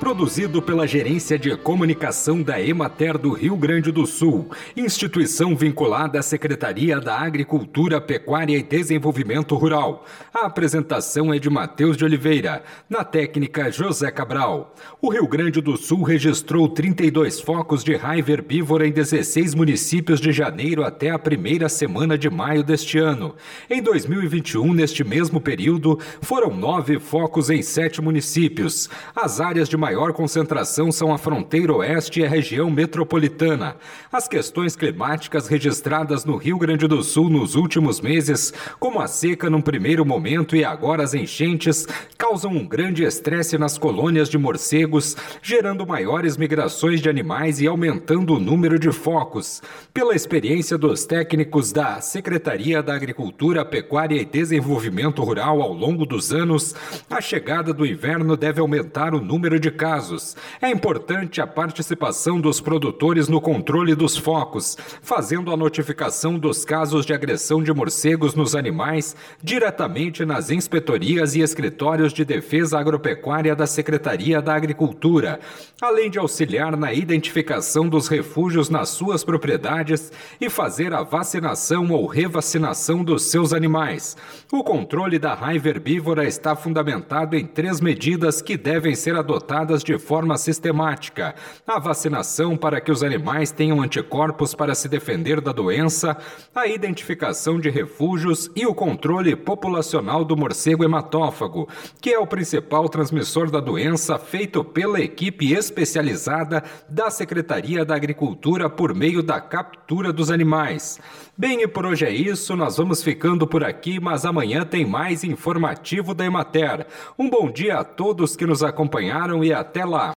Produzido pela Gerência de Comunicação da Emater do Rio Grande do Sul, instituição vinculada à Secretaria da Agricultura, Pecuária e Desenvolvimento Rural. A apresentação é de Matheus de Oliveira, na técnica José Cabral. O Rio Grande do Sul registrou 32 focos de raiva herbívora em 16 municípios de janeiro até a primeira semana de maio deste ano. Em 2021, neste mesmo período, foram nove focos em sete municípios. As áreas de maior concentração são a fronteira oeste e a região metropolitana. As questões climáticas registradas no Rio Grande do Sul nos últimos meses, como a seca num primeiro momento e agora as enchentes, causam um grande estresse nas colônias de morcegos, gerando maiores migrações de animais e aumentando o número de focos. Pela experiência dos técnicos da Secretaria da Agricultura, Pecuária e Desenvolvimento Rural ao longo dos anos, a chegada do inverno deve aumentar o número de casos. É importante a participação dos produtores no controle dos focos, fazendo a notificação dos casos de agressão de morcegos nos animais diretamente nas inspetorias e escritórios de defesa agropecuária da Secretaria da Agricultura, além de auxiliar na identificação dos refúgios nas suas propriedades e fazer a vacinação ou revacinação dos seus animais. O controle da raiva herbívora está fundamentado em três medidas que devem ser adotadas de forma sistemática. A vacinação para que os animais tenham anticorpos para se defender da doença, a identificação de refúgios e o controle populacional do morcego hematófago, que é o principal transmissor da doença feito pela equipe especializada da Secretaria da Agricultura por meio da captura dos animais. Bem, e por hoje é isso, nós vamos ficando por aqui, mas amanhã tem mais informativo da Emater. Um bom dia a todos que nos acompanharam e até lá!